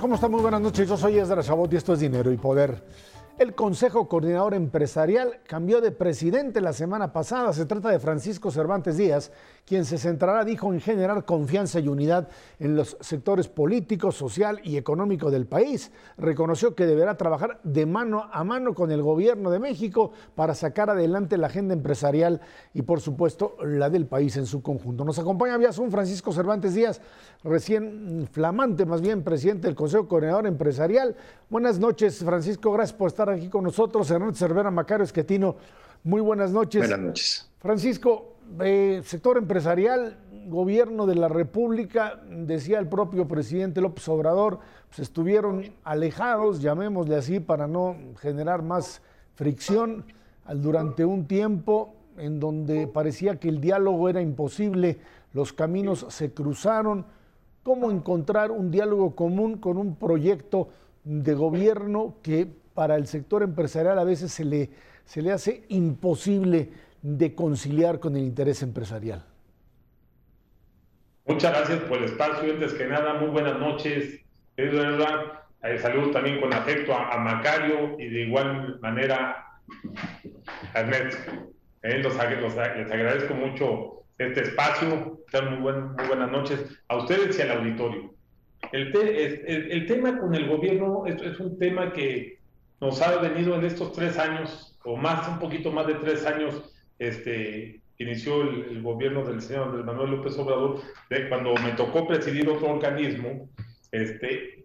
¿Cómo están? Muy buenas noches. Yo soy Ezra Chabot y esto es Dinero y Poder. El Consejo Coordinador Empresarial cambió de presidente la semana pasada. Se trata de Francisco Cervantes Díaz, quien se centrará, dijo, en generar confianza y unidad en los sectores político, social y económico del país. Reconoció que deberá trabajar de mano a mano con el gobierno de México para sacar adelante la agenda empresarial y, por supuesto, la del país en su conjunto. Nos acompaña vía Zoom Francisco Cervantes Díaz, recién flamante, más bien presidente del Consejo Coordinador Empresarial. Buenas noches, Francisco. Gracias por estar aquí con nosotros. Hernán Cervera Macario Esquetino, muy buenas noches. Buenas noches. Francisco, eh, sector empresarial, gobierno de la República, decía el propio presidente López Obrador, pues estuvieron alejados, llamémosle así, para no generar más fricción durante un tiempo en donde parecía que el diálogo era imposible, los caminos se cruzaron. ¿Cómo encontrar un diálogo común con un proyecto de gobierno que para el sector empresarial a veces se le, se le hace imposible de conciliar con el interés empresarial. Muchas gracias por el espacio. Antes que nada, muy buenas noches. Es verdad, eh, saludo también con afecto a, Macario y de igual manera a Ernesto. Eh, los, les agradezco mucho este espacio. Muy, muy buenas noches a ustedes y al auditorio. El, el, tema con el gobierno es, es un tema que nos ha venido en estos tres años, o más, un poquito más de tres años, este, inició el, gobierno del señor Andrés Manuel López Obrador, de cuando me tocó presidir otro organismo, este,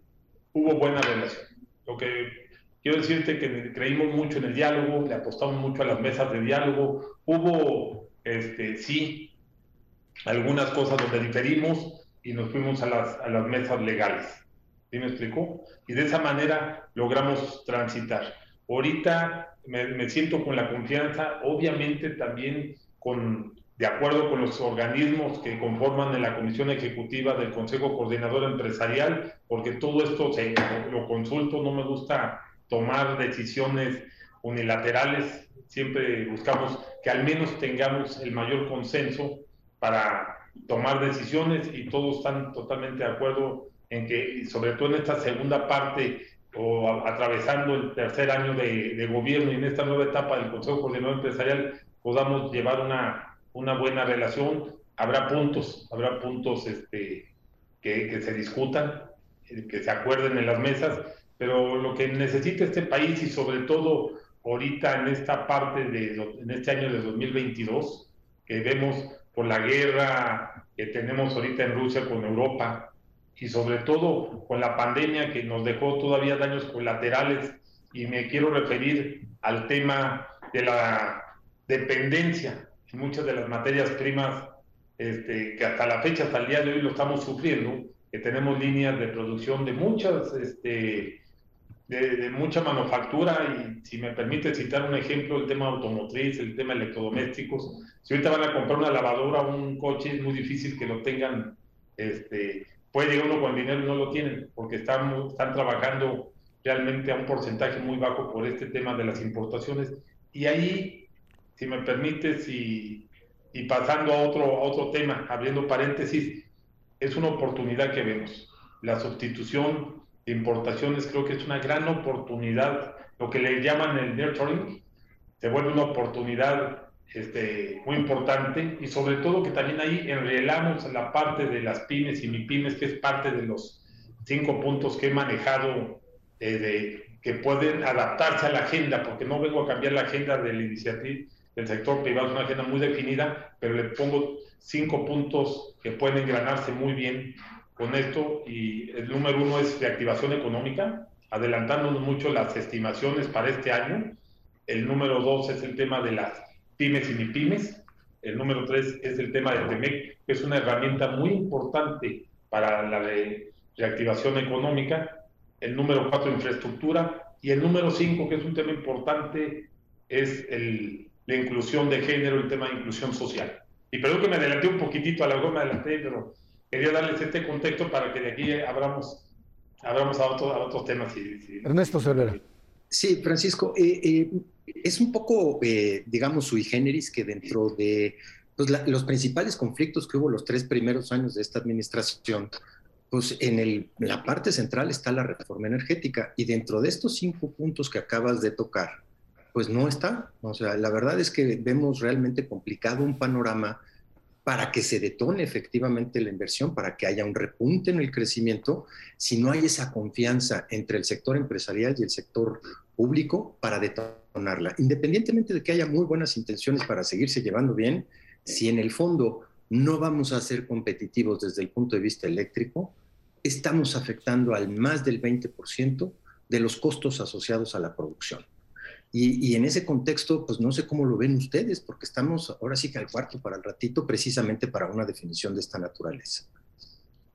hubo buena relación. Lo que quiero decirte que creímos mucho en el diálogo, le apostamos mucho a las mesas de diálogo, hubo, este, sí, algunas cosas donde diferimos y nos fuimos a las, a las mesas legales. ¿Sí me explicó? Y de esa manera logramos transitar. Ahorita me, siento con la confianza, obviamente también con, de acuerdo con los organismos que conforman en la Comisión Ejecutiva del Consejo Coordinador Empresarial, porque todo esto se, lo consulto, no me gusta tomar decisiones unilaterales, siempre buscamos que al menos tengamos el mayor consenso para tomar decisiones y todos están totalmente de acuerdo en que, sobre todo en esta segunda parte o atravesando el tercer año de, gobierno y en esta nueva etapa del Consejo Coordinador Empresarial, podamos llevar una, una buena relación. Habrá puntos, habrá puntos este, que, que se discutan, eh, que se acuerden en las mesas, pero lo que necesita este país y sobre todo ahorita en esta parte de en este año de 2022 que vemos por la guerra que tenemos ahorita en Rusia con Europa y sobre todo con la pandemia que nos dejó todavía daños colaterales y me quiero referir al tema de la dependencia en muchas de las materias primas este, que hasta la fecha, hasta el día de hoy lo estamos sufriendo, que tenemos líneas de producción de muchas, este, de, mucha manufactura y si me permite citar un ejemplo, el tema automotriz, el tema electrodomésticos, si ahorita van a comprar una lavadora o un coche, es muy difícil que lo tengan este, puede llegar uno con dinero y no lo tienen, porque están, están trabajando realmente a un porcentaje muy bajo por este tema de las importaciones. Y ahí, si me permites, y, y pasando a otro, a otro tema, abriendo paréntesis, es una oportunidad que vemos. La sustitución de importaciones creo que es una gran oportunidad, lo que le llaman el nurturing, se vuelve una oportunidad este, muy importante y sobre todo que también ahí enrelamos la parte de las pymes y mi pymes, que es parte de los cinco puntos que he manejado eh, de, que pueden adaptarse a la agenda, porque no vengo a cambiar la agenda de la iniciativa del sector privado, es una agenda muy definida, pero le pongo cinco puntos que pueden engranarse muy bien con esto y el número uno es reactivación económica, adelantándonos mucho las estimaciones para este año. El número dos es el tema de las pymes y pymes. El número tres es el tema de TEMEC, que es una herramienta muy importante para la reactivación económica. El número cuatro, infraestructura. Y el número cinco, que es un tema importante, es el, la inclusión de género, el tema de inclusión social. Y perdón que me adelanté un poquitito, a la goma adelanté, pero quería darles este contexto para que de aquí abramos, abramos a, otro, a otros temas. Ernesto Cervera. Sí, Francisco, eh, eh, es un poco, eh, digamos, sui generis que dentro de pues, los principales conflictos que hubo los tres primeros años de esta administración, pues en la parte central está la reforma energética y dentro de estos cinco puntos que acabas de tocar, pues no está. O sea, la verdad es que vemos realmente complicado un panorama para que se detone efectivamente la inversión, para que haya un repunte en el crecimiento, si no hay esa confianza entre el sector empresarial y el sector público para detonarla. Independientemente de que haya muy buenas intenciones para seguirse llevando bien, si en el fondo no vamos a ser competitivos desde el punto de vista eléctrico, estamos afectando al más del 20% de los costos asociados a la producción. Y, en ese contexto, pues no sé cómo lo ven ustedes, porque estamos ahora sí que al cuarto para el ratito, precisamente para una definición de esta naturaleza.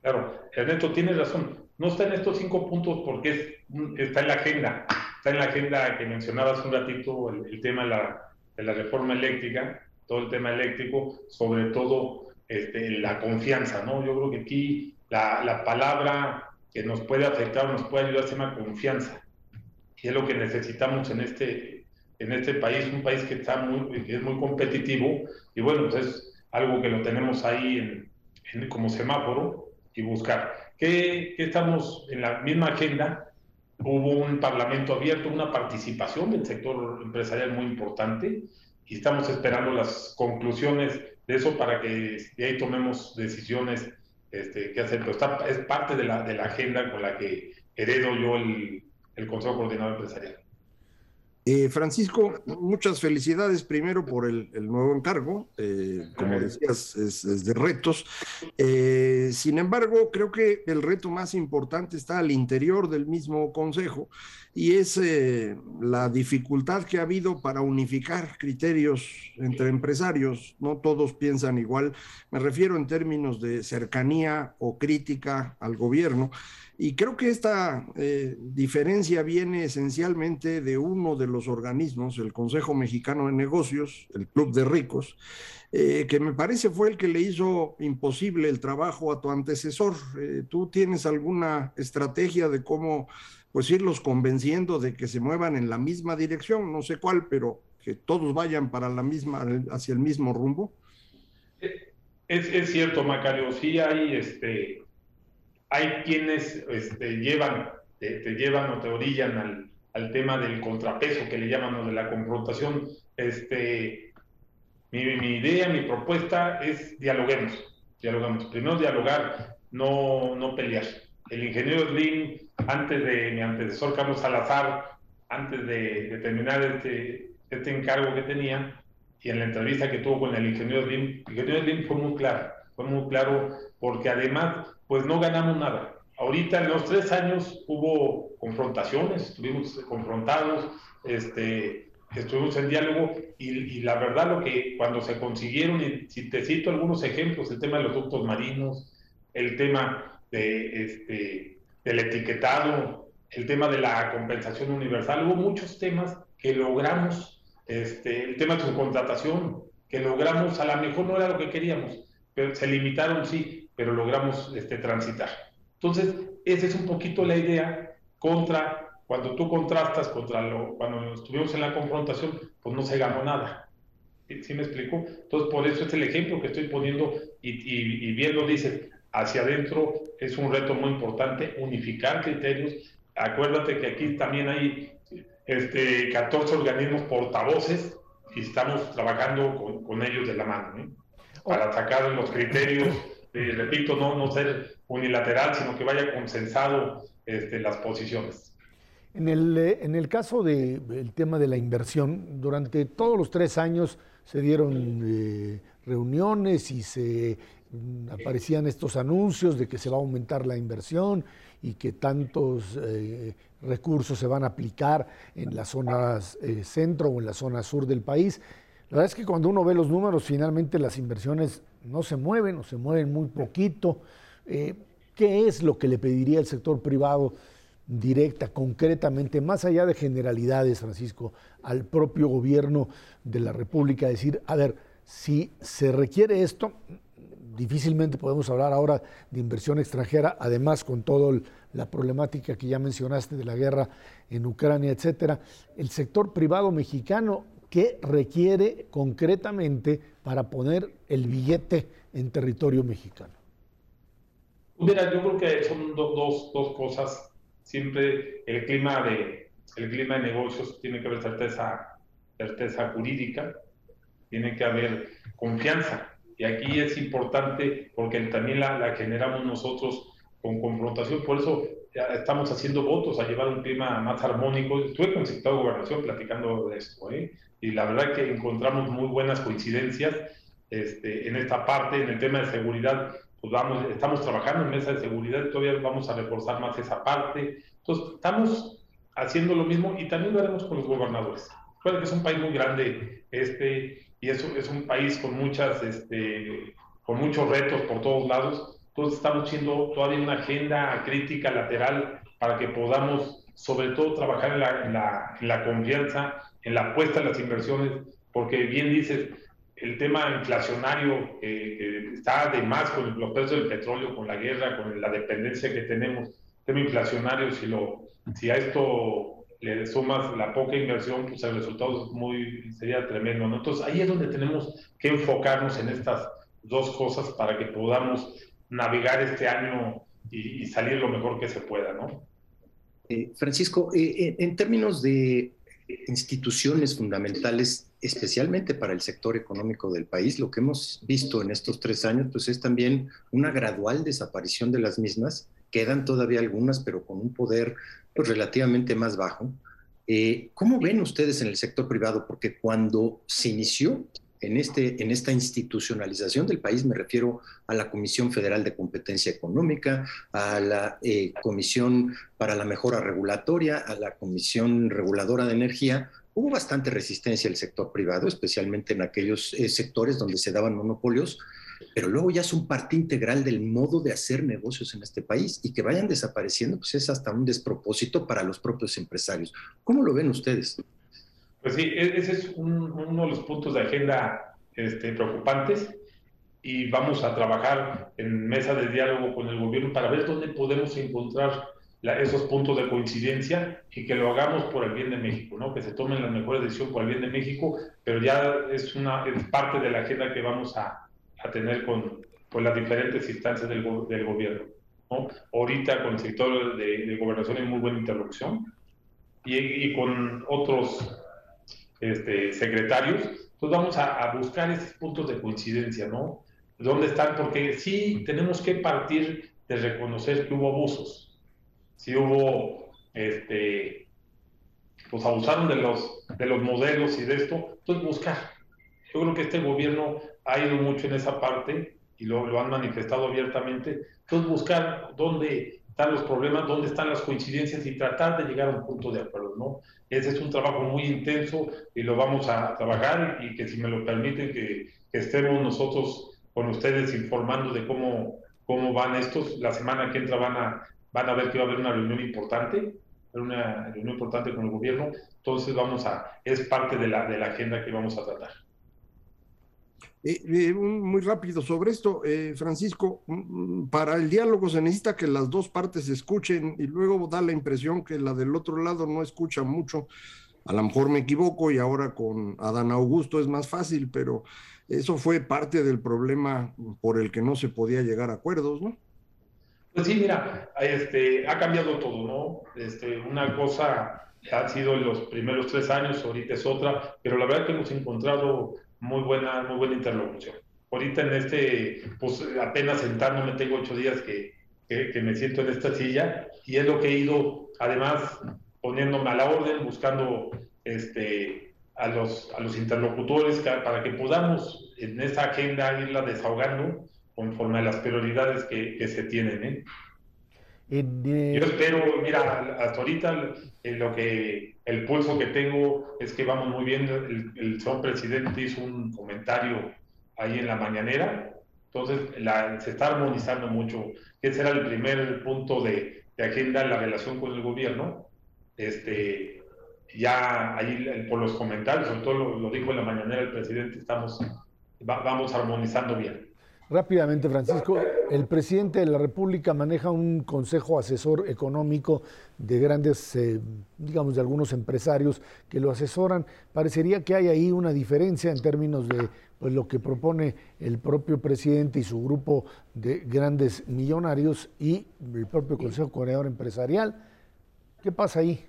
Claro, Ernesto, tienes razón. No está en estos cinco puntos porque está en la agenda. Está en la agenda que mencionabas un ratito, el, tema de la, de la, reforma eléctrica, todo el tema eléctrico, sobre todo este, la confianza, ¿no? Yo creo que aquí la, la palabra que nos puede afectar, nos puede ayudar, se llama confianza y es lo que necesitamos en este, en este país, un país que, está muy, es muy competitivo y bueno, pues es algo que lo tenemos ahí en, como semáforo y buscar. ¿Qué, estamos en la misma agenda? Hubo un parlamento abierto, una participación del sector empresarial muy importante y estamos esperando las conclusiones de eso para que de ahí tomemos decisiones este, que hacer. Pero está, es parte de la, de la agenda con la que heredo yo el, el Consejo Coordinador Empresarial. Eh, Francisco, muchas felicidades primero por el, nuevo encargo, eh, como decías, es, de retos. Eh, sin embargo, creo que el reto más importante está al interior del mismo Consejo y es la dificultad que ha habido para unificar criterios entre empresarios. No todos piensan igual, me refiero en términos de cercanía o crítica al gobierno. Y creo que esta eh, diferencia viene esencialmente de uno de los organismos, el Consejo Mexicano de Negocios, el Club de Ricos, eh, que me parece fue el que le hizo imposible el trabajo a tu antecesor. Eh, ¿Tú tienes alguna estrategia de cómo pues irlos convenciendo de que se muevan en la misma dirección? No sé cuál, pero que todos vayan para la misma, hacia el mismo rumbo. Es, es cierto, Macario, sí hay este hay quienes este, llevan, te, llevan o te orillan al, al, tema del contrapeso que le llaman o de la confrontación. Este, mi, mi, idea, mi propuesta es dialoguemos, dialoguemos. Primero dialogar, no, no pelear. El ingeniero Slim, antes de mi antecesor Carlos Salazar, antes de, de terminar este, este encargo que tenía, y en la entrevista que tuvo con el ingeniero Slim, el ingeniero Slim fue muy claro, fue muy claro porque además pues no ganamos nada. Ahorita en los tres años hubo confrontaciones, estuvimos confrontados, este, estuvimos en diálogo y, la verdad lo que cuando se consiguieron, y si te cito algunos ejemplos, el tema de los ductos marinos, el tema de, este, del etiquetado, el tema de la compensación universal, hubo muchos temas que logramos, este, el tema de su contratación, que logramos, a lo mejor no era lo que queríamos, se limitaron, sí, pero logramos este, transitar. Entonces, esa es un poquito la idea contra, cuando tú contrastas contra lo, cuando estuvimos en la confrontación, pues no se ganó nada. ¿Sí me explico? Entonces, por eso es el ejemplo que estoy poniendo y, y, bien lo dice, hacia adentro es un reto muy importante, unificar criterios. Acuérdate que aquí también hay este, 14 organismos portavoces y estamos trabajando con, con ellos de la mano, ¿eh? Para sacar los criterios repito, no, no ser unilateral, sino que vaya consensado este, las posiciones. En el, eh, en el caso del tema de la inversión, durante todos los tres años se dieron eh, reuniones y se mm, aparecían estos anuncios de que se va a aumentar la inversión y que tantos eh, recursos se van a aplicar en las zonas centro o en la zona sur del país. La verdad es que cuando uno ve los números, finalmente las inversiones no se mueven o se mueven muy poquito. Eh, ¿Qué es lo que le pediría el sector privado directa, concretamente, más allá de generalidades, Francisco, al propio gobierno de la República? Decir, a ver, si se requiere esto, difícilmente podemos hablar ahora de inversión extranjera, además con toda la problemática que ya mencionaste de la guerra en Ucrania, etcétera. El sector privado mexicano ¿Qué requiere concretamente para poner el billete en territorio mexicano? Mira, yo creo que son dos, dos cosas. Siempre el clima de el clima de negocios tiene que haber certeza, certeza jurídica, tiene que haber confianza. Y aquí es importante porque también la, la generamos nosotros con confrontación. Por eso estamos haciendo votos a llevar un clima más armónico. Estuve con el secretario de Gobernación platicando de esto, ¿eh? y la verdad que encontramos muy buenas coincidencias este, en esta parte, en el tema de seguridad. Pues vamos, estamos trabajando en mesa de seguridad todavía vamos a reforzar más esa parte. Entonces, estamos haciendo lo mismo y también lo haremos con los gobernadores. Recuerden que es un país muy grande este, y eso es un país con, muchas, este, con muchos retos por todos lados entonces estamos haciendo todavía una agenda crítica lateral para que podamos sobre todo trabajar en la, en la, confianza, en la apuesta a las inversiones, porque bien dices, el tema inflacionario que está de más con los precios del petróleo, con la guerra, con la dependencia que tenemos, tema inflacionario, si, lo, si a esto le sumas la poca inversión, pues el resultado es muy, sería tremendo. Entonces ahí es donde tenemos que enfocarnos en estas dos cosas para que podamos navegar este año y, salir lo mejor que se pueda, ¿no? Eh, Francisco, eh, eh, en términos de instituciones fundamentales, especialmente para el sector económico del país, lo que hemos visto en estos tres años, pues es también una gradual desaparición de las mismas. Quedan todavía algunas, pero con un poder pues, relativamente más bajo. ¿Cómo ven ustedes en el sector privado? Porque cuando se inició en, este, en esta institucionalización del país, me refiero a la Comisión Federal de Competencia Económica, a la eh, Comisión para la Mejora Regulatoria, a la Comisión Reguladora de Energía, hubo bastante resistencia del sector privado, especialmente en aquellos eh, sectores donde se daban monopolios, pero luego ya es un parte integral del modo de hacer negocios en este país y que vayan desapareciendo, pues es hasta un despropósito para los propios empresarios. ¿Cómo lo ven ustedes? Pues sí, e-, ese es uno de los puntos de agenda este, preocupantes y vamos a trabajar en mesa de diálogo con el gobierno para ver dónde podemos encontrar esos puntos de coincidencia y que lo hagamos por el bien de México, ¿no? que se tomen las mejores decisiones por el bien de México, pero ya es, una, es parte de la agenda que vamos a, a tener con, con, las diferentes instancias del, del gobierno. ¿no? Ahorita con el sector de, de gobernación hay muy buena interlocución y, y con otros este, secretarios. Entonces vamos a, buscar esos puntos de coincidencia, ¿no? ¿Dónde están? Porque sí tenemos que partir de reconocer que hubo abusos. Sí hubo, este, pues abusaron de los, de los modelos y de esto. Entonces buscar. Yo creo que este gobierno ha ido mucho en esa parte y lo, lo han manifestado abiertamente. Entonces buscar dónde están los problemas, dónde están las coincidencias y tratar de llegar a un punto de acuerdo, ¿no? Ese es un trabajo muy intenso y lo vamos a trabajar y que si me lo permiten que, estemos nosotros con ustedes informando de cómo, cómo van estos. La semana que entra van a, van a ver que va a haber una reunión importante, una reunión importante con el gobierno, entonces vamos a, es parte de la, de la agenda que vamos a tratar. Eh, eh, muy rápido sobre esto, eh, Francisco, mm, para el diálogo se necesita que las dos partes escuchen y luego da la impresión que la del otro lado no escucha mucho. A lo mejor me equivoco y ahora con Adán Augusto es más fácil, pero eso fue parte del problema por el que no se podía llegar a acuerdos, ¿no? Pues sí, mira, este, ha cambiado todo, ¿no? Este, una cosa ha sido los primeros tres años, ahorita es otra, pero la verdad que hemos encontrado muy buena, muy buena interlocución. Ahorita en este, pues apenas sentándome, tengo ocho días que, que, me siento en esta silla y es lo que he ido, además, poniéndome a la orden, buscando este, a, los, a los interlocutores para que podamos en esta agenda irla desahogando conforme a las prioridades que, que se tienen. ¿eh? Yo espero, mira, hasta ahorita en lo que el pulso que tengo es que vamos muy bien. El, el señor presidente hizo un comentario ahí en la mañanera, entonces se está armonizando mucho. Ese era el primer punto de, de agenda en la relación con el gobierno. Este, ya ahí por los comentarios, sobre todo lo, dijo en la mañanera el presidente, estamos, vamos armonizando bien. Rápidamente, Francisco, el presidente de la República maneja un consejo asesor económico de grandes, eh, digamos, de algunos empresarios que lo asesoran. Parecería que hay ahí una diferencia en términos de pues lo que propone el propio presidente y su grupo de grandes millonarios y el propio Consejo Coordinador Empresarial. ¿Qué pasa ahí?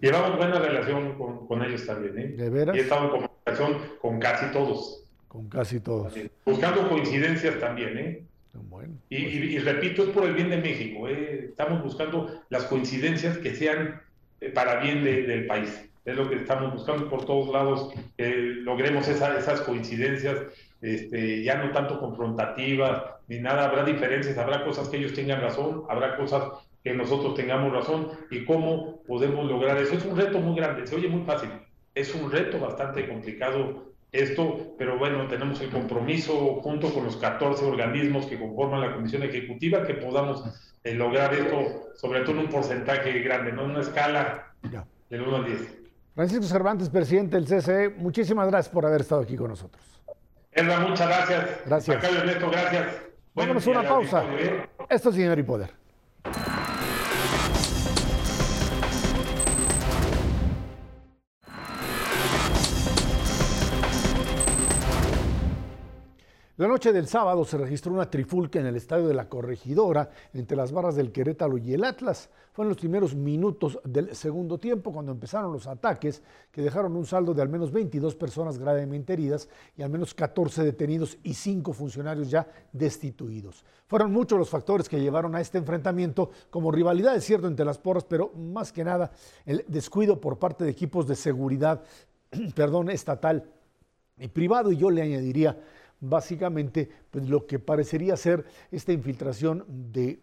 Llevamos buena relación con, ellos también, ¿eh? ¿De veras? Y estamos en comunicación con casi todos. Con casi todos. Buscando coincidencias también, ¿eh? Bueno, y, repito, es por el bien de México. ¿eh? Estamos buscando las coincidencias que sean eh, para bien del país. Es lo que estamos buscando por todos lados, que logremos esas coincidencias, este, ya no tanto confrontativas ni nada. Habrá diferencias, habrá cosas que ellos tengan razón, habrá cosas que nosotros tengamos razón y cómo podemos lograr eso. Es un reto muy grande, se oye muy fácil, es un reto bastante complicado esto, pero bueno, tenemos el compromiso junto con los 14 organismos que conforman la Comisión Ejecutiva que podamos eh, lograr esto, sobre todo en un porcentaje grande, no en una escala del 1 al 10. Francisco Cervantes, presidente del CCE, muchísimas gracias por haber estado aquí con nosotros. Muchas gracias. Gracias. Acá Ernesto, gracias. Vámonos una pausa. Esto es Dinero y Poder. La noche del sábado se registró una trifulca en el estadio de la Corregidora entre las barras del Querétaro y el Atlas. Fue en los primeros minutos del segundo tiempo cuando empezaron los ataques que dejaron un saldo de al menos 22 personas gravemente heridas y al menos 14 detenidos y 5 funcionarios ya destituidos. Fueron muchos los factores que llevaron a este enfrentamiento como rivalidad, es cierto, entre las porras, pero más que nada el descuido por parte de equipos de seguridad, perdón, estatal y privado y yo le añadiría básicamente pues, lo que parecería ser esta infiltración de,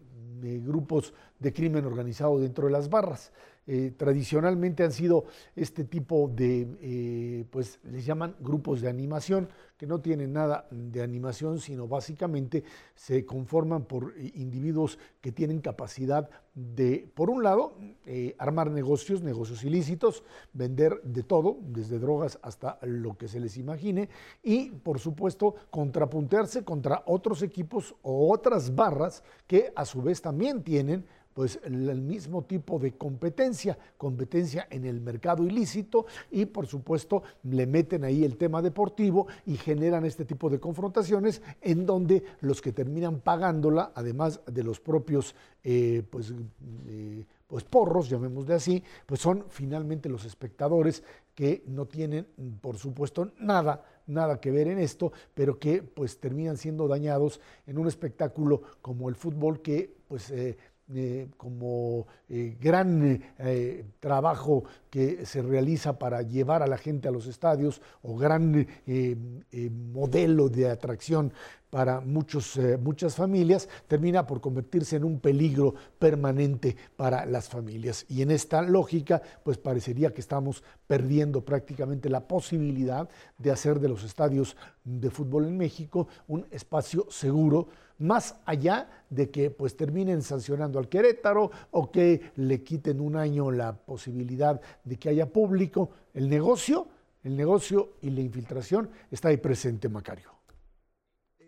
grupos de crimen organizado dentro de las barras. Eh, tradicionalmente han sido este tipo de, eh, pues les llaman grupos de animación, que no tienen nada de animación, sino básicamente se conforman por individuos que tienen capacidad de, por un lado, eh, armar negocios, negocios ilícitos, vender de todo, desde drogas hasta lo que se les imagine, y por supuesto contrapuntearse contra otros equipos o otras barras que a su vez también tienen pues el mismo tipo de competencia, competencia en el mercado ilícito y por supuesto le meten ahí el tema deportivo y generan este tipo de confrontaciones en donde los que terminan pagándola, además de los propios eh, pues, eh, pues porros, llamémosle así, pues son finalmente los espectadores que no tienen, por supuesto, nada, nada que ver en esto, pero que pues terminan siendo dañados en un espectáculo como el fútbol que pues eh, eh, como eh, gran eh, trabajo que se realiza para llevar a la gente a los estadios o gran modelo de atracción para muchos, muchas familias, termina por convertirse en un peligro permanente para las familias. Y en esta lógica, pues parecería que estamos perdiendo prácticamente la posibilidad de hacer de los estadios de fútbol en México un espacio seguro más allá de que pues terminen sancionando al Querétaro o que le quiten un año la posibilidad de que haya público, el negocio, el negocio y la infiltración está ahí presente, Macario.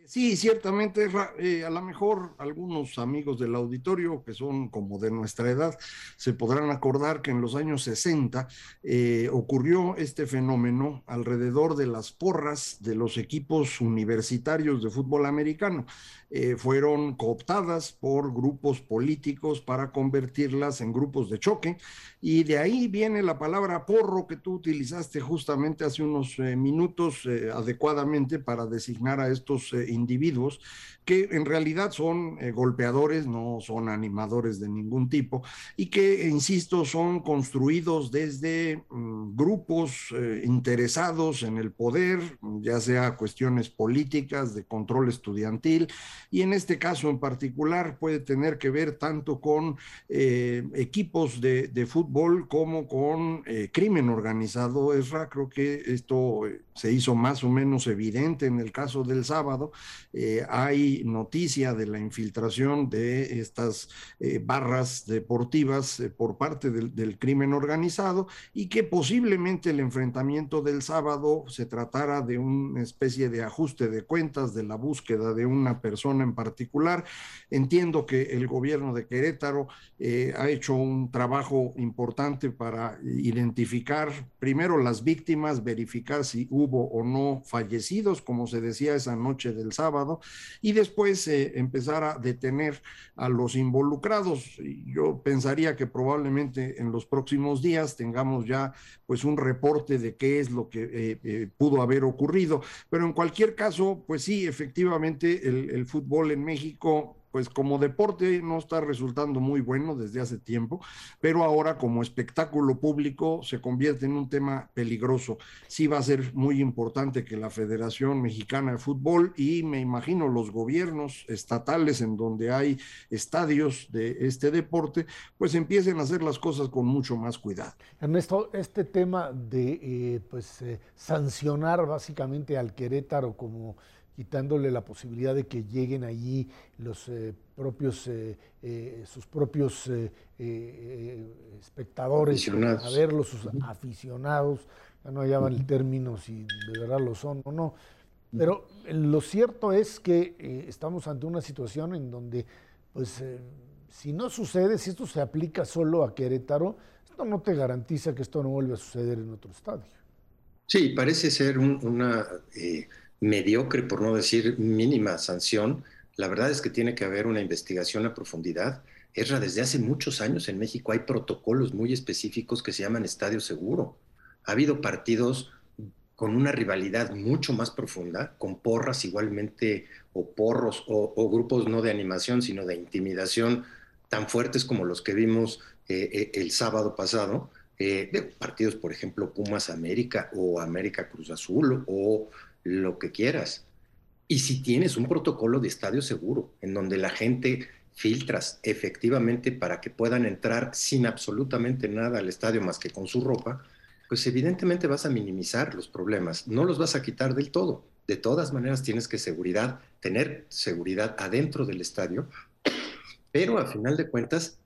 Sí, ciertamente, eh, a lo mejor algunos amigos del auditorio que son como de nuestra edad se podrán acordar que en los años 60 eh, ocurrió este fenómeno alrededor de las porras de los equipos universitarios de fútbol americano. Eh, fueron cooptadas por grupos políticos para convertirlas en grupos de choque. Y de ahí viene la palabra porro que tú utilizaste justamente hace unos eh, minutos eh, adecuadamente para designar a estos individuos que en realidad son eh, golpeadores, no son animadores de ningún tipo, y que, insisto, son construidos desde mm, grupos eh, interesados en el poder, ya sea cuestiones políticas, de control estudiantil, y en este caso en particular puede tener que ver tanto con eh, equipos de, de, fútbol como con crimen organizado. Esra, creo que esto se hizo más o menos evidente en el caso del sábado, eh, hay noticia de la infiltración de estas eh, barras deportivas por parte del, del, crimen organizado y que posiblemente el enfrentamiento del sábado se tratara de una especie de ajuste de cuentas, de la búsqueda de una persona en particular. Entiendo que el gobierno de Querétaro ha hecho un trabajo importante para identificar primero las víctimas, verificar si hubo o no fallecidos, como se decía esa noche del sábado, y después eh, empezar a detener a los involucrados. Yo pensaría que probablemente en los próximos días tengamos ya pues un reporte de qué es lo que eh, eh, pudo haber ocurrido, pero en cualquier caso, pues sí, efectivamente el, el fútbol en México pues como deporte no está resultando muy bueno desde hace tiempo, pero ahora como espectáculo público se convierte en un tema peligroso. Sí va a ser muy importante que la Federación Mexicana de Fútbol y me imagino los gobiernos estatales en donde hay estadios de este deporte, pues empiecen a hacer las cosas con mucho más cuidado. Ernesto, este tema de eh, pues eh, sancionar básicamente al Querétaro como quitándole la posibilidad de que lleguen allí los eh, propios, eh, eh, sus propios espectadores a verlos, sus aficionados, ya no hallaban el término si de verdad lo son o no. Pero lo cierto es que estamos ante una situación en donde, pues, si no sucede, si esto se aplica solo a Querétaro, esto no te garantiza que esto no vuelva a suceder en otro estadio. Sí, parece ser una mediocre, por no decir mínima sanción, la verdad es que tiene que haber una investigación a profundidad. Esra, desde hace muchos años en México hay protocolos muy específicos que se llaman estadio seguro. Ha habido partidos con una rivalidad mucho más profunda, con porras igualmente, o porros, o, grupos no de animación, sino de intimidación tan fuertes como los que vimos eh, eh, el sábado pasado, eh, de partidos, por ejemplo, Pumas América o América Cruz Azul o lo que quieras. Y si tienes un protocolo de estadio seguro, en donde la gente filtras efectivamente para que puedan entrar sin absolutamente nada al estadio más que con su ropa, pues evidentemente vas a minimizar los problemas, no los vas a quitar del todo. De todas maneras tienes que seguridad, tener seguridad adentro del estadio, pero a final de cuentas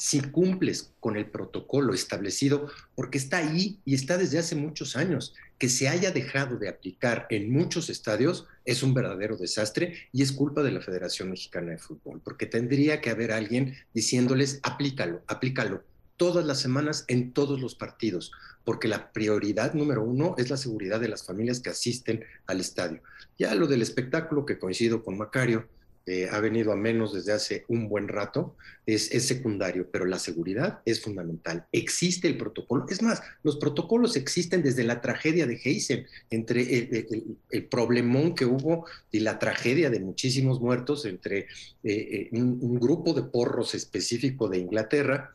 si cumples con el protocolo establecido, porque está ahí y está desde hace muchos años, que se haya dejado de aplicar en muchos estadios es un verdadero desastre y es culpa de la Federación Mexicana de Fútbol, porque tendría que haber alguien diciéndoles, aplícalo, aplícalo todas las semanas en todos los partidos, porque la prioridad número uno es la seguridad de las familias que asisten al estadio. Ya lo del espectáculo, que coincido con Macario, ha venido a menos desde hace un buen rato, es, es, secundario, pero la seguridad es fundamental. Existe el protocolo. Es más, los protocolos existen desde la tragedia de Heisen, entre el, problemón que hubo y la tragedia de muchísimos muertos entre eh, eh, un, grupo de porros específico de Inglaterra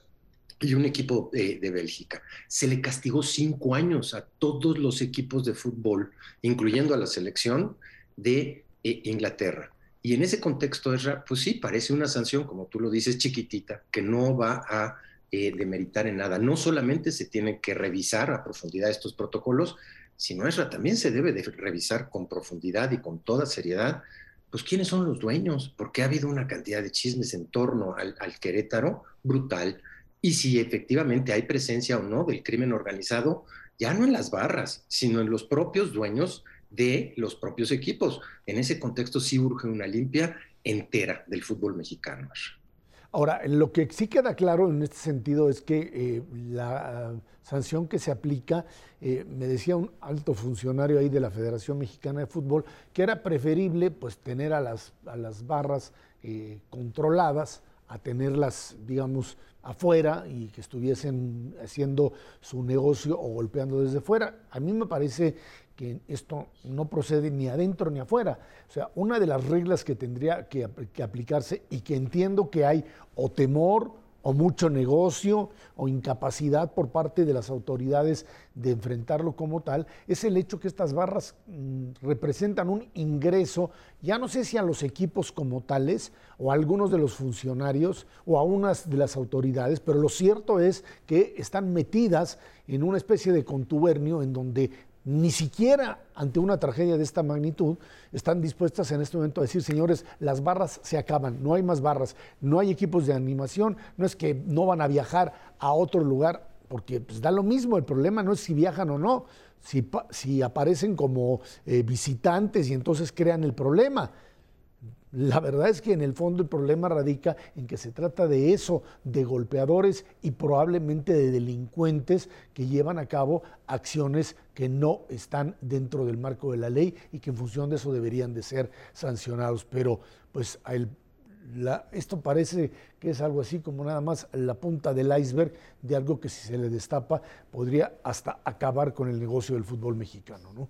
y un equipo de, de, Bélgica. Se le castigó cinco años a todos los equipos de fútbol, incluyendo a la selección de eh, Inglaterra. Y en ese contexto, Esra, pues sí, parece una sanción, como tú lo dices, chiquitita, que no va a eh, demeritar en nada. No solamente se tienen que revisar a profundidad estos protocolos, sino, Esra, también se debe de revisar con profundidad y con toda seriedad, pues quiénes son los dueños, porque ha habido una cantidad de chismes en torno al Querétaro brutal, y si efectivamente hay presencia o no del crimen organizado, ya no en las barras, sino en los propios dueños de los propios equipos. En ese contexto sí urge una limpia entera del fútbol mexicano. Ahora, lo que sí queda claro en este sentido es que eh, la sanción que se aplica, eh, me decía un alto funcionario ahí de la Federación Mexicana de Fútbol, que era preferible pues tener a las, a las barras eh, controladas a tenerlas, digamos, afuera y que estuviesen haciendo su negocio o golpeando desde fuera. A mí me parece que esto no procede ni adentro ni afuera. O sea, una de las reglas que tendría que, aplicarse y que entiendo que hay o temor o mucho negocio o incapacidad por parte de las autoridades de enfrentarlo como tal, es el hecho que estas barras mm, representan un ingreso, ya no sé si a los equipos como tales o a algunos de los funcionarios o a unas de las autoridades, pero lo cierto es que están metidas en una especie de contubernio en donde ni siquiera ante una tragedia de esta magnitud están dispuestas en este momento a decir, señores, las barras se acaban, no hay más barras, no hay equipos de animación, no es que no van a viajar a otro lugar, porque pues, da lo mismo, el problema no es si viajan o no, si, si aparecen como eh, visitantes y entonces crean el problema. La verdad es que en el fondo el problema radica en que se trata de eso, de golpeadores y probablemente de delincuentes que llevan a cabo acciones que no están dentro del marco de la ley y que en función de eso deberían de ser sancionados. Pero pues esto parece que es algo así como nada más la punta del iceberg de algo que si se le destapa podría hasta acabar con el negocio del fútbol mexicano, ¿no?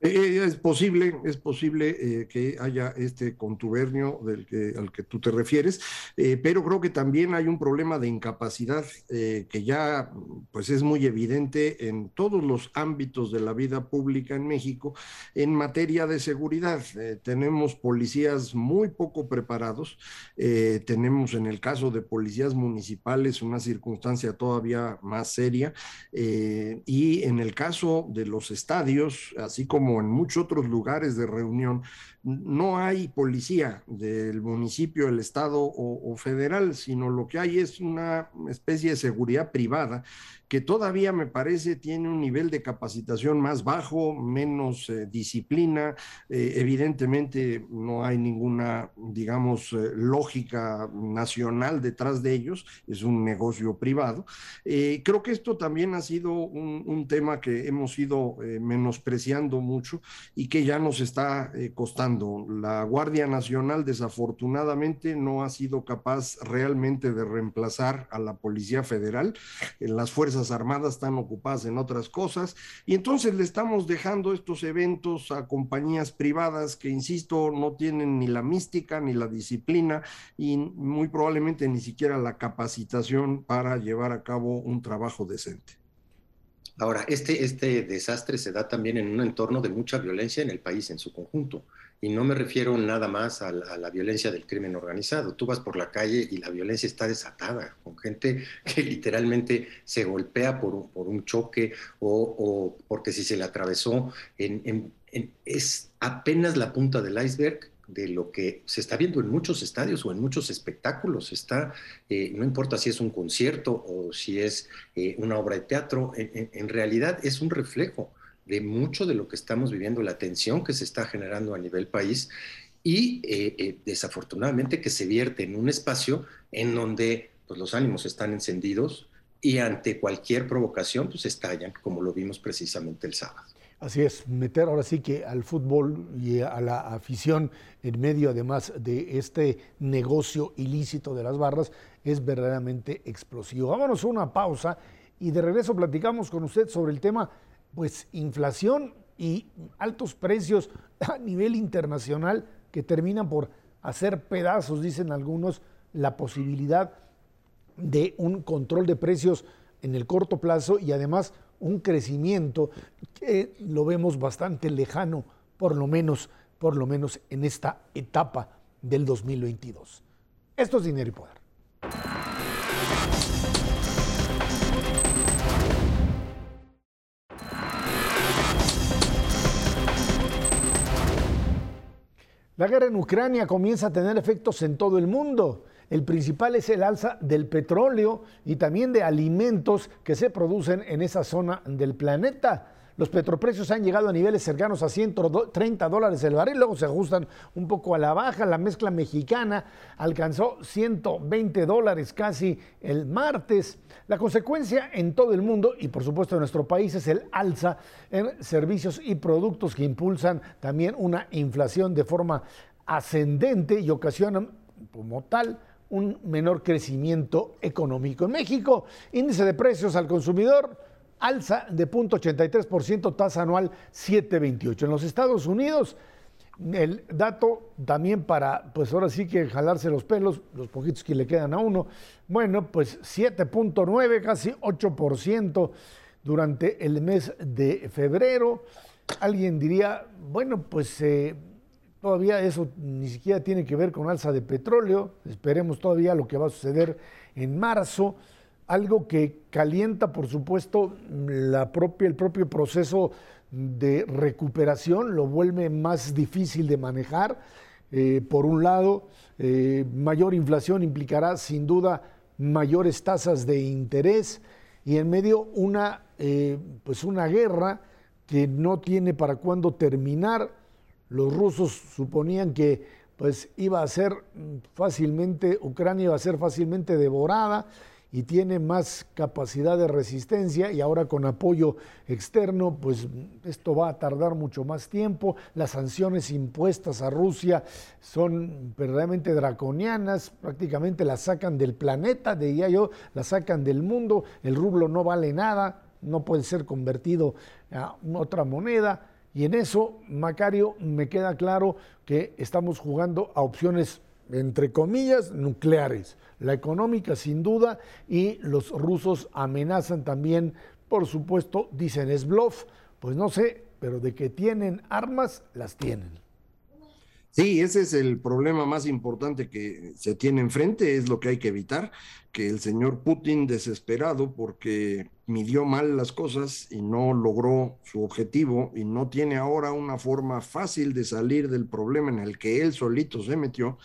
Eh, es posible, es posible eh, que haya este contubernio del que, al que tú te refieres, eh, pero creo que también hay un problema de incapacidad que ya pues es muy evidente en todos los ámbitos de la vida pública en México en materia de seguridad. tenemos policías muy poco preparados, tenemos en el caso de policías municipales una circunstancia todavía más seria y en el caso de los estadios, así como en muchos otros lugares de reunión, no hay policía del municipio, del estado o, federal, sino lo que hay es una especie de seguridad privada que todavía me parece tiene un nivel de capacitación más bajo, menos eh, disciplina. Eh, evidentemente no hay ninguna, digamos, eh, lógica nacional detrás de ellos, es un negocio privado. creo que esto también ha sido un, un tema que hemos ido menospreciando mucho y que ya nos está costando. La Guardia Nacional desafortunadamente no ha sido capaz realmente de reemplazar a la Policía Federal. En las fuerzas Armadas están ocupadas en otras cosas y entonces le estamos dejando estos eventos a compañías privadas que, insisto, no tienen ni la mística ni la disciplina y muy probablemente ni siquiera la capacitación para llevar a cabo un trabajo decente. Ahora, este, este desastre se da también en un entorno de mucha violencia en el país en su conjunto. Y no me refiero nada más a la, violencia del crimen organizado. Tú vas por la calle y la violencia está desatada, con gente que literalmente se golpea por un, por un choque o, porque si se le atravesó, es apenas la punta del iceberg de lo que se está viendo en muchos estadios o en muchos espectáculos. Está, eh, no importa si es un concierto o si es eh, una obra de teatro, en, realidad es un reflejo de mucho de lo que estamos viviendo, la tensión que se está generando a nivel país y eh, desafortunadamente que se vierte en un espacio en donde pues, los ánimos están encendidos y ante cualquier provocación pues estallan, como lo vimos precisamente el sábado. Así es, meter ahora sí que al fútbol y a la afición en medio además de este negocio ilícito de las barras es verdaderamente explosivo. Vámonos a una pausa y de regreso platicamos con usted sobre el tema, pues inflación y altos precios a nivel internacional que terminan por hacer pedazos, dicen algunos, la posibilidad de un control de precios en el corto plazo y además un crecimiento que lo vemos bastante lejano, por lo menos, por lo menos en esta etapa del 2022. Esto es dinero y poder. La guerra en Ucrania comienza a tener efectos en todo el mundo. El principal es el alza del petróleo y también de alimentos que se producen en esa zona del planeta. Los petroprecios han llegado a niveles cercanos a 130 dólares el barril, luego se ajustan un poco a la baja. La mezcla mexicana alcanzó 120 dólares casi el martes. La consecuencia en todo el mundo y por supuesto en nuestro país es el alza en servicios y productos que impulsan también una inflación de forma ascendente y ocasionan como tal un menor crecimiento económico. En México, índice de precios al consumidor alza de 0.83%, tasa anual 7.28. En los Estados Unidos, el dato también para, pues ahora sí que jalarse los pelos, los poquitos que le quedan a uno, bueno, pues 7.9, casi 8% durante el mes de febrero. Alguien diría, bueno, pues... Eh, Todavía eso ni siquiera tiene que ver con alza de petróleo. Esperemos todavía lo que va a suceder en marzo. Algo que calienta, por supuesto, el propio proceso de recuperación, lo vuelve más difícil de manejar. Eh, por un lado, eh, mayor inflación implicará sin duda mayores tasas de interés y en medio una, eh, pues una guerra que no tiene para cuándo terminar. Los rusos suponían que pues iba a ser fácilmente, Ucrania iba a ser fácilmente devorada y tiene más capacidad de resistencia y ahora con apoyo externo, pues esto va a tardar mucho más tiempo. Las sanciones impuestas a Rusia son verdaderamente draconianas, prácticamente las sacan del planeta, diría yo, las sacan del mundo, el rublo no vale nada, no puede ser convertido a otra moneda. Y en eso, Macario, me queda claro que estamos jugando a opciones entre comillas, nucleares. La económica, sin duda, y los rusos amenazan también, por supuesto, dicen es pues no sé, pero de que tienen armas, las tienen. Sí, ese es el problema más importante que se tiene enfrente, es lo que hay que evitar, que el señor Putin desesperado porque midió mal las cosas y no logró su objetivo y no tiene ahora una forma fácil de salir del problema en el que él solito se metió,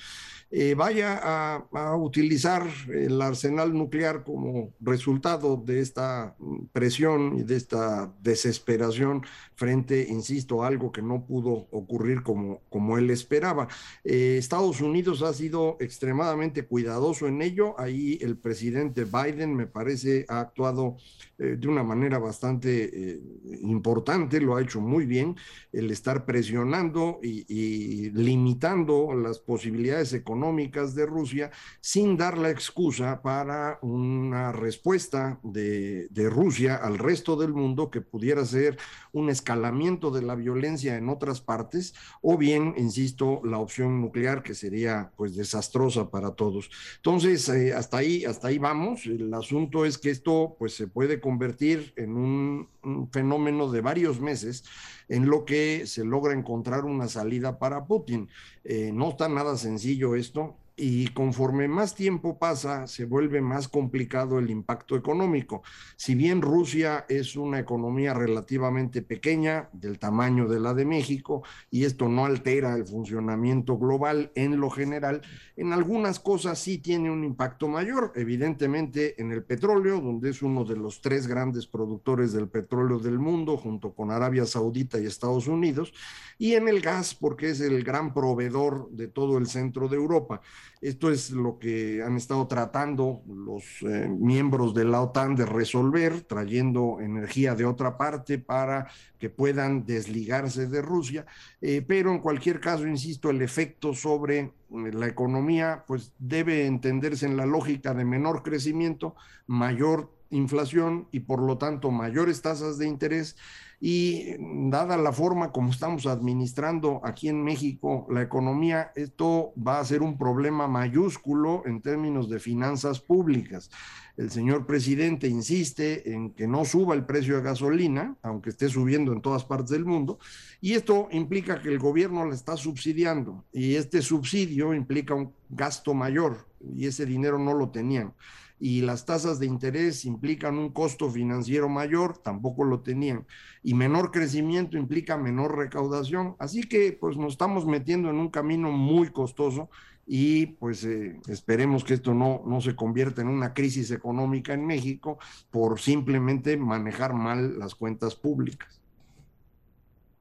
eh, vaya a, utilizar el arsenal nuclear como resultado de esta presión y de esta desesperación frente, insisto, a algo que no pudo ocurrir como, como él esperaba. Eh, Estados Unidos ha sido extremadamente cuidadoso en ello. Ahí el presidente Biden, me parece, ha actuado eh, de una manera bastante importante, lo ha hecho muy bien, el estar presionando y, y limitando las posibilidades económicas económicas de Rusia sin dar la excusa para una respuesta de, de, Rusia al resto del mundo que pudiera ser un escalamiento de la violencia en otras partes o bien, insisto, la opción nuclear que sería pues desastrosa para todos. Entonces, eh, hasta ahí, hasta ahí vamos. El asunto es que esto pues se puede convertir en un, fenómeno de varios meses en lo que se logra encontrar una salida para Putin. Eh, no está nada sencillo esto y conforme más tiempo pasa, se vuelve más complicado el impacto económico. Si bien Rusia es una economía relativamente pequeña, del tamaño de la de México, y esto no altera el funcionamiento global en lo general, en algunas cosas sí tiene un impacto mayor, evidentemente en el petróleo, donde es uno de los tres grandes productores del petróleo del mundo, junto con Arabia Saudita y Estados Unidos, y en el gas, porque es el gran proveedor de todo el centro de Europa. Esto es lo que han estado tratando los eh, miembros de la OTAN de resolver, trayendo energía de otra parte para que puedan desligarse de Rusia. Eh, pero en cualquier caso, insisto, el efecto sobre eh, la economía pues debe entenderse en la lógica de menor crecimiento, mayor inflación y por lo tanto mayores tasas de interés y dada la forma como estamos administrando aquí en México la economía, esto va a ser un problema mayúsculo en términos de finanzas públicas. El señor presidente insiste en que no suba el precio de gasolina, aunque esté subiendo en todas partes del mundo, y esto implica que el gobierno la está subsidiando, y este subsidio implica un gasto mayor, y ese dinero no lo tenían y las tasas de interés implican un costo financiero mayor, tampoco lo tenían, y menor crecimiento implica menor recaudación, así que pues nos estamos metiendo en un camino muy costoso y pues eh, esperemos que esto no, no se convierta en una crisis económica en México por simplemente manejar mal las cuentas públicas.